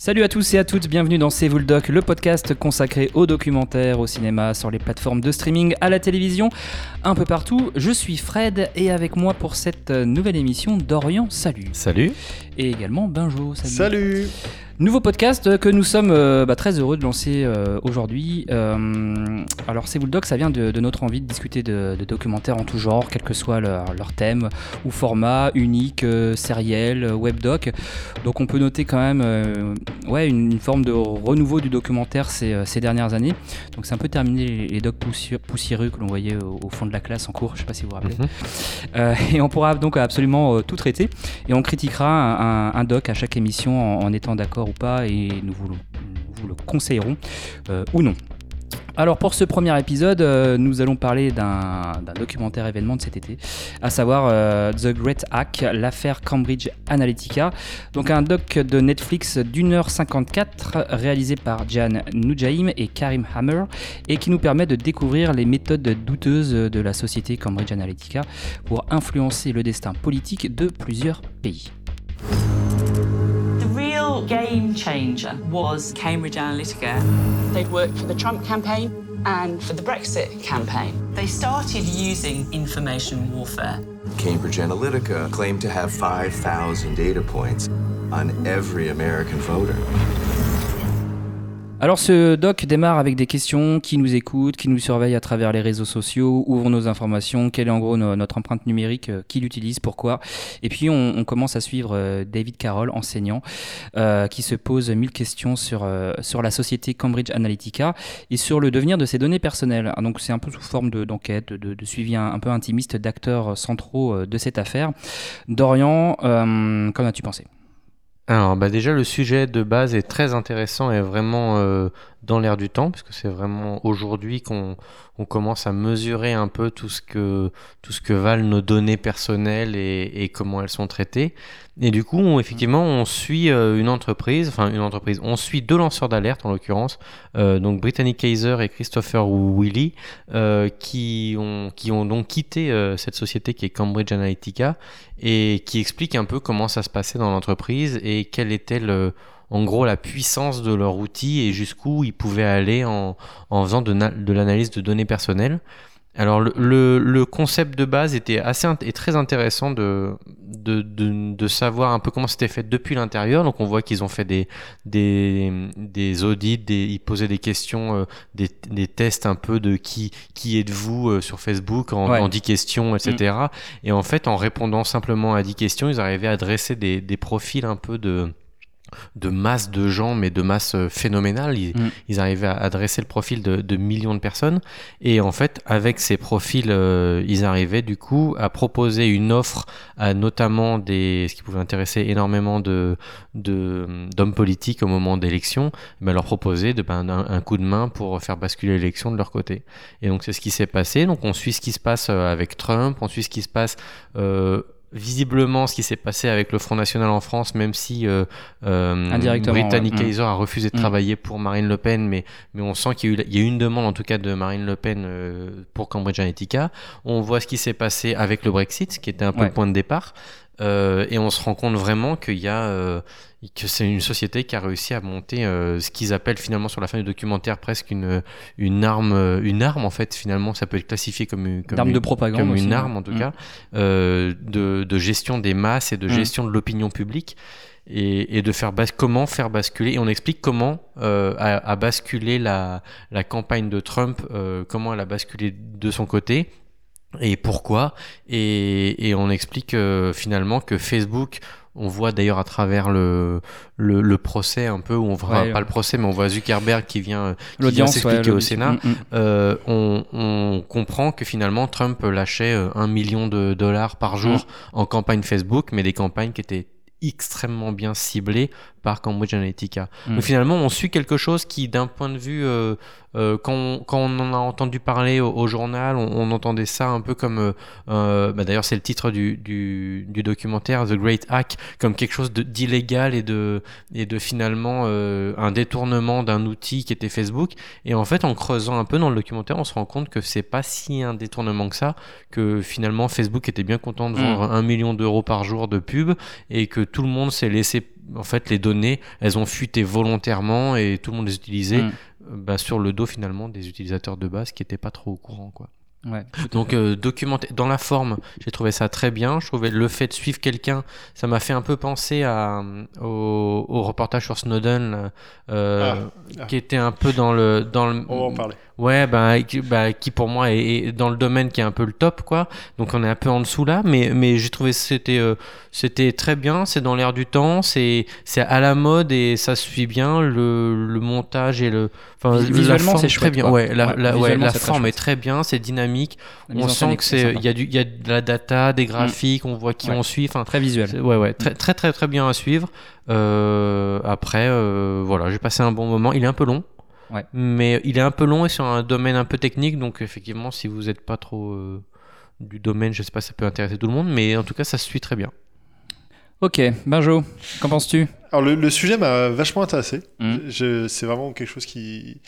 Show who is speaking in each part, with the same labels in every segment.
Speaker 1: Salut à tous et à toutes, bienvenue dans C'est vous le doc, le podcast consacré aux documentaires, au cinéma, sur les plateformes de streaming, à la télévision, un peu partout. Je suis Fred et avec moi pour cette nouvelle émission, Dorian, salut.
Speaker 2: Salut.
Speaker 1: Et également Benjo, salut.
Speaker 3: Salut
Speaker 1: Nouveau podcast que nous sommes euh, bah, très heureux de lancer euh, aujourd'hui. Euh, alors, C'est vous le doc, ça vient de, de notre envie de discuter de, de documentaires en tout genre, quel que soit leur, leur thème ou format, unique, euh, sériel, webdoc. Donc, on peut noter quand même euh, ouais, une, une forme de renouveau du documentaire ces, euh, ces dernières années. Donc, c'est un peu terminé les, les docs poussiéreux, poussiéreux que l'on voyait au, au fond de la classe en cours, je sais pas si vous vous rappelez.
Speaker 2: Mhm.
Speaker 1: Euh, et on pourra donc absolument euh, tout traiter. Et on critiquera un, un- un doc à chaque émission en, en étant d'accord pas. Et nous vous le, conseillerons euh, ou non. Alors pour ce premier épisode, euh, nous allons parler d'un documentaire événement de cet été, à savoir euh, The Great Hack, l'affaire Cambridge Analytica. Donc un doc de Netflix d'une heure 54 réalisé par Jan Nujaim et Karim Hammer et qui nous permet de découvrir les méthodes douteuses de la société Cambridge Analytica pour influencer le destin politique de plusieurs pays.
Speaker 4: The real game changer was Cambridge Analytica.
Speaker 5: They'd worked for the Trump campaign and for the Brexit campaign.
Speaker 4: They started using information warfare.
Speaker 6: Cambridge Analytica claimed to have 5,000 data points on every American voter.
Speaker 1: Alors ce doc démarre avec des questions qui nous écoutent, qui nous surveillent à travers les réseaux sociaux, où vont nos informations, quelle est en gros no- notre empreinte numérique, euh, qui l'utilise, pourquoi. Et puis on, commence à suivre euh, David Carroll, enseignant, euh, qui se pose mille questions sur, sur la société Cambridge Analytica et sur le devenir de ses données personnelles. Ah, Donc c'est un peu sous forme de- d'enquête, de, de suivi un, peu intimiste d'acteurs centraux de cette affaire. Dorian, qu'en as-tu pensé?
Speaker 2: Alors, bah déjà, le sujet de base est très intéressant et vraiment euh, dans l'air du temps, puisque c'est vraiment aujourd'hui qu'on on commence à mesurer un peu tout ce que, tout ce que valent nos données personnelles et, et comment elles sont traitées. Et du coup, on- effectivement, on suit euh, une entreprise, enfin une entreprise, on suit deux lanceurs d'alerte en l'occurrence, euh, donc Brittany Kaiser et Christopher Willy, qui, ont, qui ont donc quitté cette société qui est Cambridge Analytica et qui explique un peu comment ça se passait dans l'entreprise et quelle était en gros la puissance de leur outil et jusqu'où ils pouvaient aller en, faisant de l'analyse de données personnelles. Alors le, le, le concept de base était assez int- et très intéressant de, de, de, de savoir un peu comment c'était fait depuis l'intérieur. Donc on voit qu'ils ont fait des, des, des audits, des, ils posaient des questions, euh, des, des tests un peu de qui, qui êtes-vous euh, sur Facebook en,
Speaker 1: Ouais.
Speaker 2: en 10 questions, etc. Et en fait, en répondant simplement à 10 questions, ils arrivaient à dresser des, des profils un peu de de masse de gens, mais de masse euh, phénoménale. Ils,
Speaker 1: Mm.
Speaker 2: ils arrivaient à adresser le profil de, de millions de personnes. Et en fait, avec ces profils, euh, ils arrivaient du coup à proposer une offre à notamment des, ce qui pouvait intéresser énormément de de- d'hommes politiques au moment d'élections, ben, leur proposer de, ben, un, un coup de main pour faire basculer l'élection de leur côté. Et donc c'est ce qui s'est passé. Donc on suit ce qui se passe euh, avec Trump, on suit ce qui se passe euh, visiblement ce qui s'est passé avec le Front National en France, même si euh, euh, Brittany
Speaker 1: ouais. Mm.
Speaker 2: Kaiser a refusé de
Speaker 1: Mm.
Speaker 2: travailler pour Marine Le Pen, mais, mais on sent qu'il y, a eu- il y a eu une demande en tout cas de Marine Le Pen euh, pour Cambridge Analytica. On voit ce qui s'est passé avec le Brexit, qui était un peu
Speaker 1: Ouais.
Speaker 2: le point de départ. Euh, et on se rend compte vraiment qu'il y a que c'est une société qui a réussi à monter euh, ce qu'ils appellent finalement sur la fin du documentaire presque une une arme euh, une arme en fait finalement ça peut être classifié comme une comme
Speaker 1: D'armes
Speaker 2: une-
Speaker 1: de propagande
Speaker 2: comme
Speaker 1: aussi,
Speaker 2: une arme en tout
Speaker 1: Mm.
Speaker 2: cas euh, de, de gestion des masses et de
Speaker 1: Mm.
Speaker 2: gestion de l'opinion publique et, et de faire bas- comment faire basculer et on explique comment euh, a, a basculé la, la campagne de Trump euh, comment elle a basculé de son côté et pourquoi et, et on explique euh, finalement que Facebook on voit d'ailleurs à travers le, le, le procès un peu où on voit
Speaker 1: Ouais,
Speaker 2: pas
Speaker 1: ouais.
Speaker 2: le procès mais on voit Zuckerberg qui vient
Speaker 1: L'audience,
Speaker 2: s'expliquer
Speaker 1: ouais,
Speaker 2: au Sénat.
Speaker 1: Mm, mm.
Speaker 2: euh, on, on comprend que finalement Trump lâchait euh, un million de dollars par jour en campagne Facebook, mais des campagnes qui étaient extrêmement bien ciblées par Cambridge Analytica.
Speaker 1: Mm.
Speaker 2: Donc finalement, on suit quelque chose qui, d'un point de vue, euh, euh, quand, on, quand on en a entendu parler au, au journal, on, on entendait ça un peu comme, euh, euh, bah d'ailleurs c'est le titre du, du, du documentaire The Great Hack, comme quelque chose d'illégal et de, et de finalement euh, un détournement d'un outil qui était Facebook. Et en fait, en creusant un peu dans le documentaire, on se rend compte que c'est pas si un détournement que ça, que finalement Facebook était bien content de
Speaker 1: Mm.
Speaker 2: vendre un million d'euros par jour de pub et que tout le monde s'est laissé en fait, les données, elles ont fuité volontairement et tout le monde les utilisait
Speaker 1: Mm.
Speaker 2: euh, bah, sur le dos finalement des utilisateurs de base qui n'étaient pas trop au courant, quoi.
Speaker 1: Ouais.
Speaker 2: Donc euh, documenter dans la forme, j'ai trouvé ça très bien. Je trouvais le fait de suivre quelqu'un, ça m'a fait un peu penser à, au, au reportage sur Snowden, euh,
Speaker 3: Ah, ah.
Speaker 2: qui était un peu dans le dans le.
Speaker 3: On va en parler.
Speaker 2: Ouais, bah, qui, bah, qui pour moi est, est dans le domaine qui est un peu le top, quoi. Donc on est un peu en dessous là, mais mais j'ai trouvé que c'était euh, c'était très bien. C'est dans l'air du temps, c'est c'est à la mode et ça se suit bien. Le, le montage et le enfin
Speaker 1: visuellement, c'est
Speaker 2: très bien.
Speaker 1: quoi.
Speaker 2: Ouais, la,
Speaker 1: Ouais,
Speaker 2: la, ouais,
Speaker 1: très
Speaker 2: forme est très bien, c'est dynamique. On sent que c'est il y a du il y a de la data, des graphiques, on voit qui
Speaker 1: Ouais.
Speaker 2: on suit. Enfin,
Speaker 1: Très visuel.
Speaker 2: Ouais, ouais, très, très, très, très bien à suivre. Euh, après, euh, voilà, j'ai passé un bon moment. Il est un peu long.
Speaker 1: Ouais.
Speaker 2: Mais il est un peu long et sur un domaine un peu technique. Donc, effectivement, si vous n'êtes pas trop euh, du domaine, je sais pas, ça peut intéresser tout le monde. Mais en tout cas, ça se suit très bien.
Speaker 1: Ok, Benjo, qu'en penses-tu?
Speaker 3: Alors le, le sujet m'a vachement intéressé.
Speaker 1: Mm.
Speaker 3: Je- C'est vraiment quelque chose qui,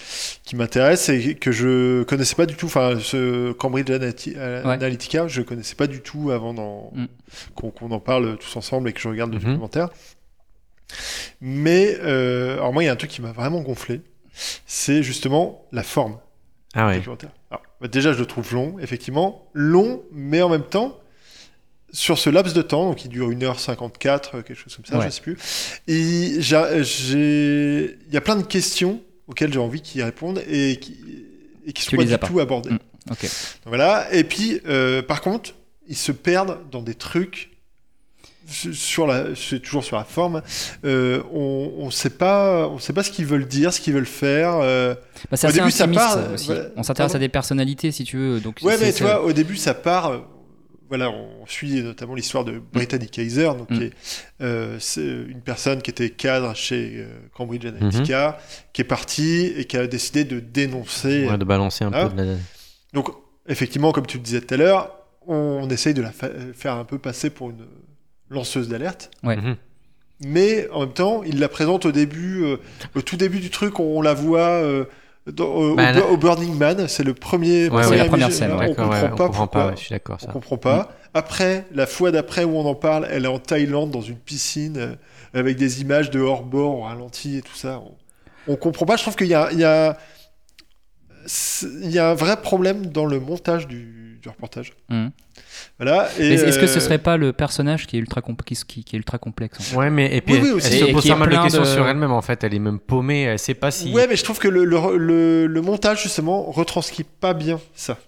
Speaker 3: qui m'intéresse et que je connaissais pas du tout. Enfin, ce Cambridge euh,
Speaker 1: Ouais.
Speaker 3: Analytica, je connaissais pas du tout avant
Speaker 1: Mm.
Speaker 3: qu'on qu'on en parle tous ensemble et que je regarde le
Speaker 2: Mhm.
Speaker 3: documentaire. Mais euh, alors moi, il y a un truc qui m'a vraiment gonflé, c'est justement la forme
Speaker 2: Ah ouais.
Speaker 3: documentaire. Alors, bah, déjà, je le trouve long, effectivement, long, mais en même temps. Sur ce laps de temps, donc qui dure 1h54, euh, quelque chose comme ça,
Speaker 1: Ouais.
Speaker 3: je sais plus. Et j'a- j'ai, il y a plein de questions auxquelles j'ai envie qu'ils répondent et qui, qui sont pas du
Speaker 1: pas.
Speaker 3: tout abordées.
Speaker 1: Mm.
Speaker 3: Voilà. Et puis, euh, par contre, ils se perdent dans des trucs sur la, c'est toujours sur la forme. Euh, on, on sait pas, on sait pas ce qu'ils veulent dire, ce qu'ils veulent faire. euh.
Speaker 1: Bah,
Speaker 3: Au début, ça part,
Speaker 1: aussi.
Speaker 3: voilà.
Speaker 1: On s'intéresse
Speaker 3: Pardon
Speaker 1: à des personnalités, si tu veux. Donc
Speaker 3: Ouais, mais tu vois, au début, ça part. euh, Voilà, on suit notamment l'histoire de Brittany Kaiser, donc
Speaker 1: Mm.
Speaker 3: qui est, euh, c'est une personne qui était cadre chez Cambridge Analytica, qui est partie et qui a décidé de dénoncer.
Speaker 2: Ouais, de balancer un
Speaker 3: Ah.
Speaker 2: peu de la...
Speaker 3: Donc, effectivement, comme tu le disais tout à l'heure, on, essaye de la fa- faire un peu passer pour une lanceuse d'alerte.
Speaker 1: Ouais.
Speaker 2: Mhm.
Speaker 3: Mais en même temps, il la présente au début, euh, au tout début du truc, on, on la voit euh, dans- au,
Speaker 2: Bah,
Speaker 3: au-
Speaker 2: là-
Speaker 3: au Burning Man. C'est le premier.
Speaker 2: Ouais,
Speaker 1: c'est
Speaker 2: ouais.
Speaker 1: la première scène,
Speaker 3: là. On comprend
Speaker 2: ouais,
Speaker 3: pas
Speaker 2: on comprend
Speaker 3: pourquoi.
Speaker 2: pas, je suis d'accord.
Speaker 3: On comprend pas. Après, la fois d'après où on en parle, elle est en Thaïlande dans une piscine euh, avec des images de hors-bord au ralenti et tout ça. On, on comprend pas. Je trouve qu'il y a, il y, a, c'est- il y a un vrai problème dans le montage du, du reportage.
Speaker 1: Mhm.
Speaker 3: Voilà.
Speaker 1: Est-ce que ce
Speaker 3: euh,
Speaker 1: serait pas le personnage qui est ultra, compl- qui, qui- qui est ultra complexe en fait
Speaker 2: Ouais, mais et puis
Speaker 3: Oui, oui,
Speaker 2: elle-
Speaker 3: aussi.
Speaker 2: elle
Speaker 1: Et
Speaker 2: se pose pas mal de questions
Speaker 1: de-
Speaker 2: sur elle-même en fait. Elle est même paumée. Elle sait pas si.
Speaker 3: Ouais, mais je trouve que le, le, le, le montage, justement, retranscrit pas bien ça.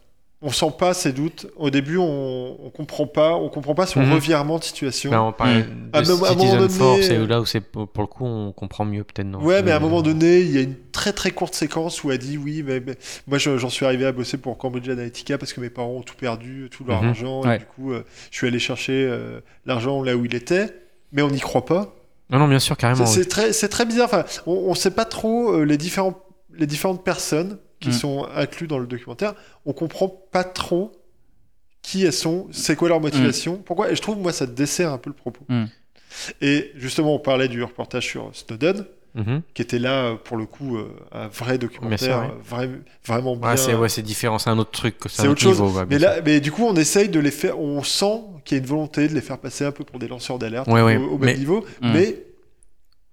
Speaker 3: On sent pas ses doutes. Au début, on, on comprend pas, on comprend pas son
Speaker 2: Mhm.
Speaker 3: revirement de situation.
Speaker 2: Là, on parlait
Speaker 3: À
Speaker 2: de
Speaker 3: un moment- à un moment
Speaker 2: Citizen
Speaker 3: donné-
Speaker 2: Force, c'est là où c'est pour le coup on comprend mieux peut-être non?
Speaker 3: Ouais, mais à un
Speaker 2: Euh,
Speaker 3: moment donné, il y a une très très courte séquence où elle dit oui, mais, mais moi je- j'en suis arrivé à bosser pour Cambridge Analytica parce que mes parents ont tout perdu, tout leur
Speaker 2: Mhm.
Speaker 3: argent,
Speaker 1: Ouais.
Speaker 3: et du coup, euh, je suis allé chercher euh, l'argent là où il était, mais on n'y croit pas.
Speaker 2: Non, non, bien sûr, carrément.
Speaker 3: C'est
Speaker 2: oui.
Speaker 3: très, c'est très bizarre. Enfin, on, on sait pas trop euh, les différents, les différentes personnes qui
Speaker 1: Mhm.
Speaker 3: sont incluses dans le documentaire. On comprend pas trop qui elles sont, c'est quoi leur motivation, pourquoi. Et je trouve moi ça dessert un peu le propos.
Speaker 1: Mhm.
Speaker 3: Et justement, on parlait du reportage sur Snowden
Speaker 2: Mhm.
Speaker 3: qui était là pour le coup euh, un vrai documentaire,
Speaker 2: sûr,
Speaker 3: euh, vrai- vraiment bien.
Speaker 2: Ouais, c'est ouais, différent, c'est un autre truc, c'est
Speaker 3: autre
Speaker 2: autre
Speaker 3: chose.
Speaker 2: niveau. ouais,
Speaker 3: mais là, mais du coup, on essaye de les faire. On sent qu'il y a une volonté de les faire passer un peu pour des lanceurs d'alerte
Speaker 2: Ouais,
Speaker 3: au,
Speaker 2: ouais,
Speaker 3: au
Speaker 2: mais-
Speaker 3: même niveau,
Speaker 1: Mm.
Speaker 3: mais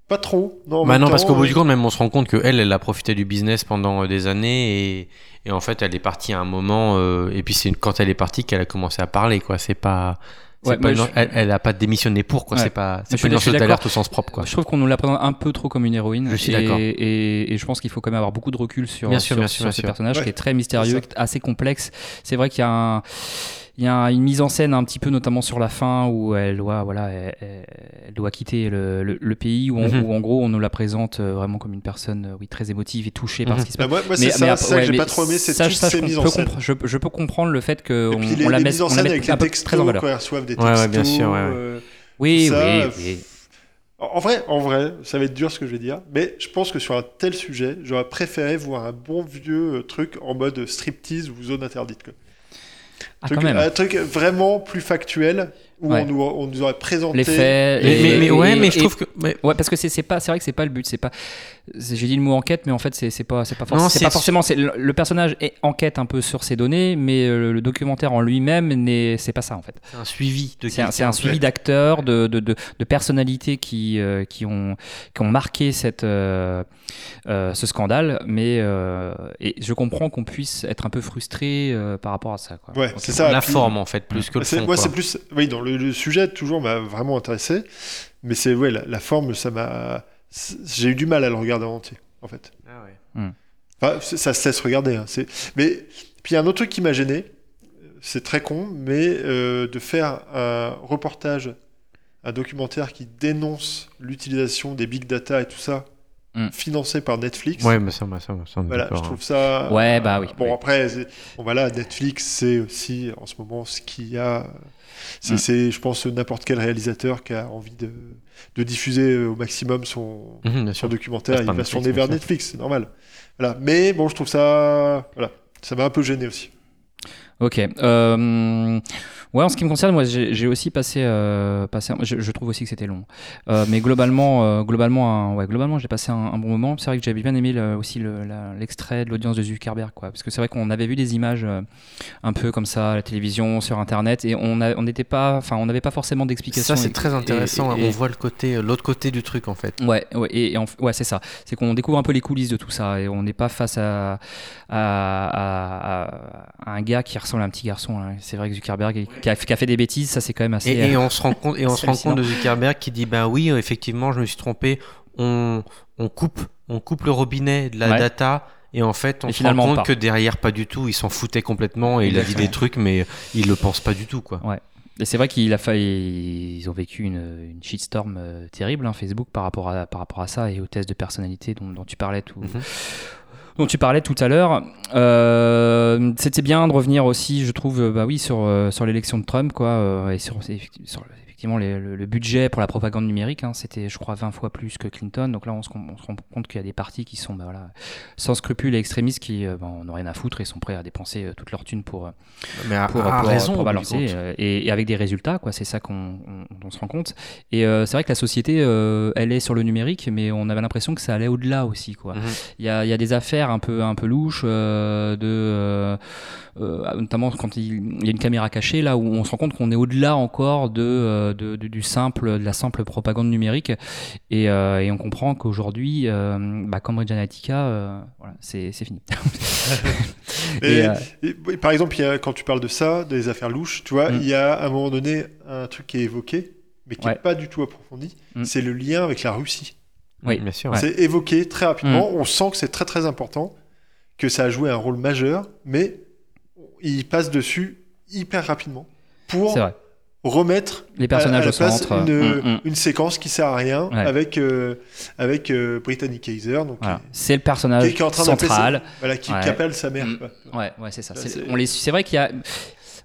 Speaker 3: pas trop. Non,
Speaker 2: Bah non, parce qu'au bout du compte, même on se rend compte que elle, elle a profité du business pendant euh, des années et, et en fait, elle est partie à un moment. euh, et puis c'est quand elle est partie qu'elle a commencé à parler, quoi. C'est pas. c'est
Speaker 1: Ouais,
Speaker 2: pas une-
Speaker 1: je-
Speaker 2: elle, elle a pas démissionné pour, quoi.
Speaker 1: Ouais.
Speaker 2: C'est pas.
Speaker 1: je
Speaker 2: C'est une
Speaker 1: d'accord.
Speaker 2: d'alerte au sens propre, quoi.
Speaker 1: Je trouve qu'on nous la présente un peu trop comme une héroïne.
Speaker 2: Je suis d'accord.
Speaker 1: Et, et je pense qu'il faut quand même avoir beaucoup de recul sur,
Speaker 2: Bien sûr,
Speaker 1: sur,
Speaker 2: bien
Speaker 1: sur
Speaker 2: sûr, bien
Speaker 1: ce
Speaker 2: sûr.
Speaker 1: personnage
Speaker 3: Ouais.
Speaker 1: qui est très mystérieux, assez complexe. C'est vrai qu'il y a un. Il y a un- une mise en scène un petit peu, notamment sur la fin, où elle doit, voilà, elle, doit quitter le, le- le pays, où, on-
Speaker 2: Mhm.
Speaker 1: où en gros on nous la présente euh, vraiment comme une personne, euh, oui, très émotive et touchée par
Speaker 2: Mhm.
Speaker 1: ce qui se
Speaker 3: bah,
Speaker 1: passe.
Speaker 3: moi, moi, c'est
Speaker 1: Mais-
Speaker 3: ça,
Speaker 1: mais
Speaker 3: ça
Speaker 1: ouais,
Speaker 3: que j'ai pas trop aimé, c'est
Speaker 1: ça,
Speaker 3: toutes
Speaker 1: ça,
Speaker 3: ces mises en scène.
Speaker 1: compre- je, je peux comprendre le fait que
Speaker 3: Et
Speaker 1: on,
Speaker 3: puis les,
Speaker 1: on la
Speaker 3: les
Speaker 1: met,
Speaker 3: mises en
Speaker 1: on la
Speaker 3: scène
Speaker 1: met
Speaker 3: avec
Speaker 1: un
Speaker 3: les
Speaker 1: peu
Speaker 3: textos,
Speaker 1: très en valeur.
Speaker 3: quand elles reçoivent des
Speaker 2: Ouais, ouais,
Speaker 3: textos.
Speaker 2: bien sûr, ouais, ouais.
Speaker 3: euh,
Speaker 1: Oui,
Speaker 3: ça,
Speaker 1: oui, oui.
Speaker 3: En vrai, en vrai, ça va être dur ce que je vais dire, mais je pense que sur un tel sujet, j'aurais préféré voir un bon vieux truc en mode striptease ou zone interdite. Quoi.
Speaker 1: Ah,
Speaker 3: Truc-
Speaker 1: quand même.
Speaker 3: Un truc vraiment plus factuel. Où
Speaker 1: Ouais.
Speaker 3: on, nous, on nous aurait présenté.
Speaker 1: Les faits.
Speaker 2: Mais,
Speaker 1: et-
Speaker 2: mais- mais
Speaker 1: et-
Speaker 2: ouais,
Speaker 1: et-
Speaker 2: mais je trouve que. mais-
Speaker 1: Ouais, parce que c'est c'est pas, c'est vrai que c'est pas le but. C'est pas. J'ai dit le mot enquête, mais en fait c'est c'est pas, c'est pas, forc-
Speaker 2: Non,
Speaker 1: c'est
Speaker 2: c'est-
Speaker 1: pas forcément. c'est Le, le personnage est enquête un peu sur ses données, mais euh, le documentaire en lui-même n'est, c'est pas ça en fait.
Speaker 2: C'est un suivi de
Speaker 1: C'est un,
Speaker 2: quelqu'un.
Speaker 1: c'est un suivi d'acteurs, de, de, de, de personnalités qui, euh, qui, ont, qui ont marqué cette, euh, euh, ce scandale, mais euh, et je comprends qu'on puisse être un peu frustré euh, par rapport à ça. Quoi.
Speaker 3: Ouais, c'est ça.
Speaker 2: La
Speaker 3: Puis-
Speaker 2: forme, en fait, plus que le
Speaker 3: C'est-
Speaker 2: fond.
Speaker 3: moi,
Speaker 2: quoi.
Speaker 3: c'est plus. Oui, dans le, le sujet, toujours m'a vraiment intéressé. Mais c'est. Ouais, la, la forme, ça m'a. J'ai eu du mal à le regarder en entier, en fait.
Speaker 2: Ah ouais.
Speaker 3: Enfin, c'est- ça se laisse regarder. hein, c'est- Mais. Puis il y a un autre truc qui m'a gêné. C'est très con, mais euh, de faire un reportage, un documentaire qui dénonce l'utilisation des big data et tout ça,
Speaker 1: Mm.
Speaker 3: financé par Netflix.
Speaker 2: Ouais, mais ça, moi, ça, ça, on est
Speaker 3: Voilà, je trouve ça.
Speaker 1: Ouais, bah oui.
Speaker 3: Bon,
Speaker 1: Oui.
Speaker 3: après, bon, voilà, Netflix, c'est aussi en ce moment ce qu'il y a. C'est,
Speaker 1: Mm.
Speaker 3: c'est, je pense, n'importe quel réalisateur qui a envie de, de diffuser au maximum son.
Speaker 2: Mhm,
Speaker 3: son documentaire,
Speaker 2: Passe
Speaker 3: il va se tourner vers. Netflix, c'est normal. Voilà. Mais bon, je trouve ça. Voilà. Ça m'a un peu gêné aussi.
Speaker 1: Ok. Euh, ouais, en ce qui me concerne, moi, j'ai aussi passé, euh, passé. un- Je, je trouve aussi que c'était long, Euh, mais globalement, globalement, un- ouais, globalement, j'ai passé un, un bon moment. C'est vrai que j'avais bien aimé le- aussi le- l'extrait de l'audience de Zuckerberg, quoi, parce que c'est vrai qu'on avait vu des images un peu comme ça à la télévision, sur Internet, et on n'était pas, enfin, on n'avait pas forcément d'explication.
Speaker 2: Ça, c'est très
Speaker 1: et-
Speaker 2: intéressant.
Speaker 1: et-
Speaker 2: On voit le côté, l'autre côté du truc, en fait.
Speaker 1: Ouais, ouais, et, et en- ouais, c'est ça. C'est qu'on découvre un peu les coulisses de tout ça et on n'est pas face à, à, à- à un gars qui ressemble à un petit garçon. hein. C'est vrai que Zuckerberg qui a, qui a fait des bêtises, ça c'est quand même assez.
Speaker 2: Et, et on se rend compte, et on se rend compte de Zuckerberg qui dit ben oui, effectivement, je me suis trompé. On, on coupe, on coupe le robinet de la
Speaker 1: Ouais.
Speaker 2: data. Et en fait, on
Speaker 1: Et
Speaker 2: se
Speaker 1: finalement
Speaker 2: rend compte
Speaker 1: pas.
Speaker 2: que derrière, pas du tout. Il s'en foutait complètement et il a dit des trucs, mais il le pense pas du tout, quoi.
Speaker 1: Et c'est vrai qu'il a failli, ils ont vécu une, une shitstorm euh, terrible, hein, Facebook, par rapport, à, par rapport à ça et aux tests de personnalité dont, dont tu parlais tout.
Speaker 2: Mhm.
Speaker 1: Dont tu parlais tout à l'heure, Euh, c'était bien de revenir aussi, je trouve, euh, bah oui, sur, euh, sur l'élection de Trump, quoi, euh, et sur, sur effectivement les- le, le budget pour la propagande numérique, hein, c'était, je crois, 20 fois plus que Clinton. Donc là, on se, on se rend compte qu'il y a des partis qui sont, bah, voilà, sans scrupules et extrémistes, qui euh, bah, en ont rien à foutre et sont prêts à dépenser euh, toute leur thune pour, euh,
Speaker 2: Mais à,
Speaker 1: pour,
Speaker 2: à
Speaker 1: pour-
Speaker 2: raison,
Speaker 1: pour balancer euh, et, et avec des résultats quoi c'est ça qu'on on- on se rend compte et euh, c'est vrai que la société elle est sur le numérique mais on avait l'impression que ça allait au-delà aussi quoi
Speaker 2: Mhm.
Speaker 1: il y, a, y a des affaires un peu un peu louches de notamment quand il, il y a une caméra cachée là où on se rend compte qu'on est au-delà encore de, de- de- du simple de la simple propagande numérique et, euh, et on comprend qu'aujourd'hui euh, bah, Cambridge Analytica euh, voilà c'est c'est fini
Speaker 3: Et,
Speaker 1: Et, euh,
Speaker 3: et, oui, par exemple, il y a, quand tu parles de ça, des affaires louches, tu vois,
Speaker 1: Mm.
Speaker 3: il y a à un moment donné un truc qui est évoqué, mais qui n'est
Speaker 1: Ouais.
Speaker 3: pas du tout approfondi.
Speaker 1: Mm.
Speaker 3: C'est le lien avec la Russie.
Speaker 1: Oui.
Speaker 2: bien sûr.
Speaker 1: Ouais.
Speaker 3: C'est évoqué très
Speaker 1: Mm.
Speaker 3: rapidement. On sent que c'est très très important, que ça a joué un rôle majeur, mais il passe dessus hyper rapidement pour
Speaker 1: c'est vrai
Speaker 3: remettre
Speaker 1: les personnages
Speaker 3: à, à
Speaker 1: au
Speaker 3: la place
Speaker 1: centre
Speaker 3: une,
Speaker 1: Mm, mm.
Speaker 3: une séquence qui sert à rien
Speaker 1: Ouais.
Speaker 3: avec euh, avec euh, Brittany Kaiser, donc
Speaker 1: Voilà. C'est le personnage
Speaker 3: est- qui est en train d'appeler
Speaker 1: central.
Speaker 3: sa- voilà, qui,
Speaker 1: Ouais.
Speaker 3: qui appelle sa mère.
Speaker 1: Mm. Ouais, ouais, c'est ça. C'est-
Speaker 3: c'est-
Speaker 1: on les- C'est vrai qu'il y a.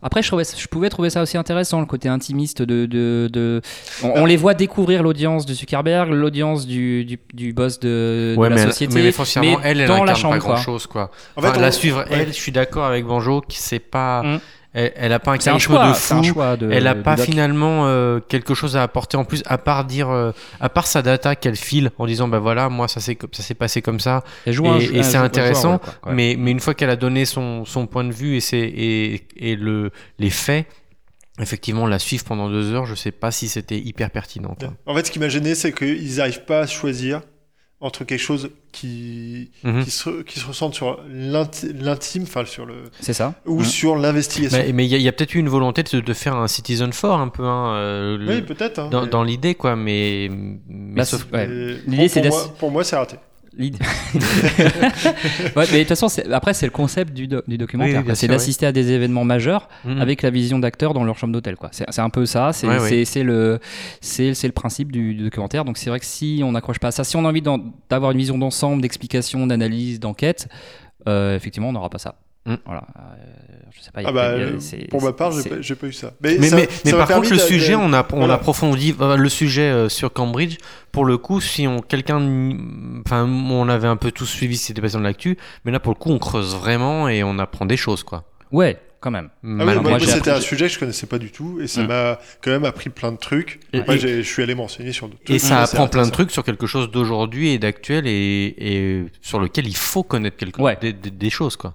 Speaker 1: Après, je, trouvais, je pouvais trouver ça aussi intéressant, le côté intimiste de. de, de- On, on les voit découvrir l'audience de Zuckerberg, l'audience du, du, du boss de, la société.
Speaker 2: mais foncièrement,
Speaker 1: mais
Speaker 2: elle, elle
Speaker 1: dans la chambre,
Speaker 2: pas
Speaker 1: quoi.
Speaker 2: grand chose, quoi.
Speaker 3: En
Speaker 2: Enfin,
Speaker 3: fait,
Speaker 2: la suivre,
Speaker 3: ouais.
Speaker 2: elle, je suis d'accord avec Banjo, qui c'est pas,
Speaker 1: Mm.
Speaker 2: Elle, elle a pas un de
Speaker 1: un
Speaker 2: fou.
Speaker 1: choix de.
Speaker 2: Elle a
Speaker 1: de
Speaker 2: pas finalement euh, quelque chose à apporter en plus, à part dire, euh, à part sa data qu'elle file en disant bah voilà, moi ça s'est ça s'est passé comme ça.
Speaker 1: Elle joue un-
Speaker 2: et- et c'est intéressant,
Speaker 1: joueur, ouais, quoi. Ouais.
Speaker 2: Mais mais une fois qu'elle a donné son, son point de vue et c'est et, et le les faits, effectivement la suivre pendant deux heures, je sais pas si c'était hyper pertinent. quoi.
Speaker 3: En fait, ce qui m'a gêné, c'est qu'ils n'arrivent pas à choisir entre quelque chose qui,
Speaker 2: Mhm.
Speaker 3: qui, se, qui se ressente sur l'inti- l'intime, enfin sur le
Speaker 1: C'est ça.
Speaker 3: ou
Speaker 1: Mm.
Speaker 3: sur l'investigation.
Speaker 2: Mais mais il y a, a peut-être eu une volonté de, de faire un Citizen 4 un peu hein, euh, le-
Speaker 3: oui, peut-être. hein,
Speaker 2: dans,
Speaker 3: mais-
Speaker 2: dans l'idée quoi, mais, mais
Speaker 1: Bah,
Speaker 2: sauf-
Speaker 1: c'est- ouais.
Speaker 3: mais
Speaker 1: L'idée,
Speaker 3: pour,
Speaker 1: c'est
Speaker 3: pour, moi, pour moi, c'est raté.
Speaker 1: L'idée- ouais, mais de toute façon, après, c'est le concept du, do- du documentaire.
Speaker 2: Oui,
Speaker 1: c'est d'assister à des événements majeurs
Speaker 2: Mhm.
Speaker 1: avec la vision d'acteurs dans leur chambre d'hôtel. quoi. C'est un peu ça. C'est
Speaker 2: Ouais,
Speaker 1: le, c'est le principe du, du documentaire. Donc c'est vrai que si on n'accroche pas à ça, si on a envie d'avoir une vision d'ensemble, d'explication, d'analyse, d'enquête, euh, effectivement, on n'aura pas ça.
Speaker 2: Mm.
Speaker 1: Voilà. Euh, je sais pas.
Speaker 3: Ah bah,
Speaker 1: a-
Speaker 3: euh, pour ma part, j'ai pas, pas eu ça. Mais,
Speaker 2: Mais,
Speaker 3: ça-
Speaker 2: mais, mais
Speaker 3: ça m'a
Speaker 2: par contre, le
Speaker 3: de- de-
Speaker 2: sujet, on a, on
Speaker 3: voilà.
Speaker 2: approfondit euh, le sujet euh, sur Cambridge. Pour le coup, si on quelqu'un, enfin, on avait un peu tous suivi, si c'était passé dans l'actu, mais là, pour le coup, on creuse vraiment et on apprend des choses, quoi.
Speaker 1: Ouais. quand même.
Speaker 3: Ah oui,
Speaker 2: Malgré-
Speaker 3: moi, c'était
Speaker 1: appris-
Speaker 3: un sujet que je connaissais pas du tout et ça
Speaker 1: Mm.
Speaker 3: m'a quand même appris plein de trucs.
Speaker 2: Et-
Speaker 3: Moi,
Speaker 2: et-
Speaker 3: j'ai- je suis allé m'enseigner sur d'autres
Speaker 2: Et
Speaker 3: trucs.
Speaker 2: ça
Speaker 3: C'est
Speaker 2: apprend plein de trucs sur quelque chose d'aujourd'hui et d'actuel et, et sur lequel il faut connaître quelque...
Speaker 1: Ouais.
Speaker 2: des, des- des choses quoi.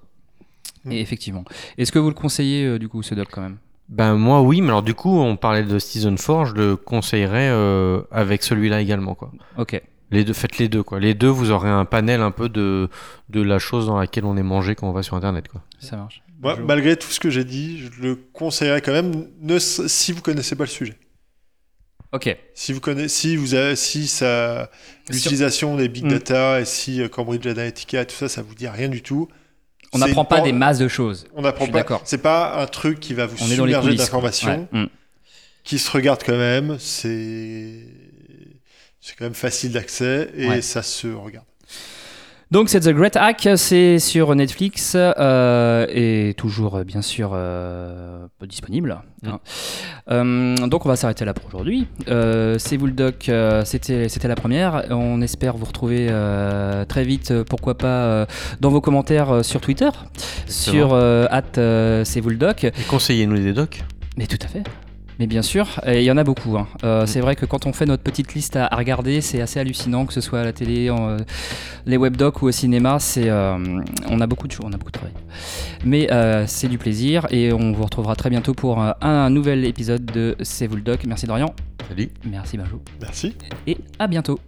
Speaker 3: Mm.
Speaker 1: Et effectivement. Est-ce que vous le conseillez euh, du coup ce doc quand même?
Speaker 2: Ben moi oui, mais alors du coup on parlait de Season 4, je le conseillerais euh, avec celui-là également quoi.
Speaker 1: Ok.
Speaker 2: Les deux, faites les deux quoi. Les deux, vous aurez un panel un peu de de la chose dans laquelle on est mangé quand on va sur internet quoi.
Speaker 1: Ça marche.
Speaker 3: Moi, malgré tout ce que j'ai dit, je le conseillerais quand même, ne, si vous connaissez pas le sujet.
Speaker 1: Ok.
Speaker 3: Si vous connaissez, si vous avez, si ça, l'utilisation des big
Speaker 1: Mm.
Speaker 3: data et si euh, Cambridge Analytica et tout ça, ça vous dit rien du tout.
Speaker 1: On n'apprend pas des masses de choses.
Speaker 3: On n'apprend pas. C'est pas un truc qui va vous
Speaker 1: On est dans les
Speaker 3: submerger d'informations,
Speaker 1: Ouais. Mm.
Speaker 3: qui se regarde quand même. C'est, c'est quand même facile d'accès et
Speaker 1: Ouais.
Speaker 3: ça se regarde.
Speaker 1: Donc c'est The Great Hack, c'est sur Netflix euh, et toujours euh, bien sûr euh, disponible. hein. Euh, donc on va s'arrêter là pour aujourd'hui. C'est vous le doc, c'était c'était la première. On espère vous retrouver très vite, pourquoi pas dans vos commentaires sur Twitter, sur at, c'est vous le doc.
Speaker 2: Et conseillez-nous des docs.
Speaker 1: Mais tout à fait. Mais bien sûr, il y en a beaucoup. hein. Euh. C'est vrai que quand on fait notre petite liste à, à regarder, c'est assez hallucinant, que ce soit à la télé, en, euh, les webdocs ou au cinéma. C'est, euh, on a beaucoup de choses, on a beaucoup de travail. Mais c'est du plaisir et on vous retrouvera très bientôt pour un, nouvel épisode de C'est vous le doc. Merci Dorian,
Speaker 2: Salut.
Speaker 1: merci Benjo
Speaker 3: Merci.
Speaker 1: et à bientôt.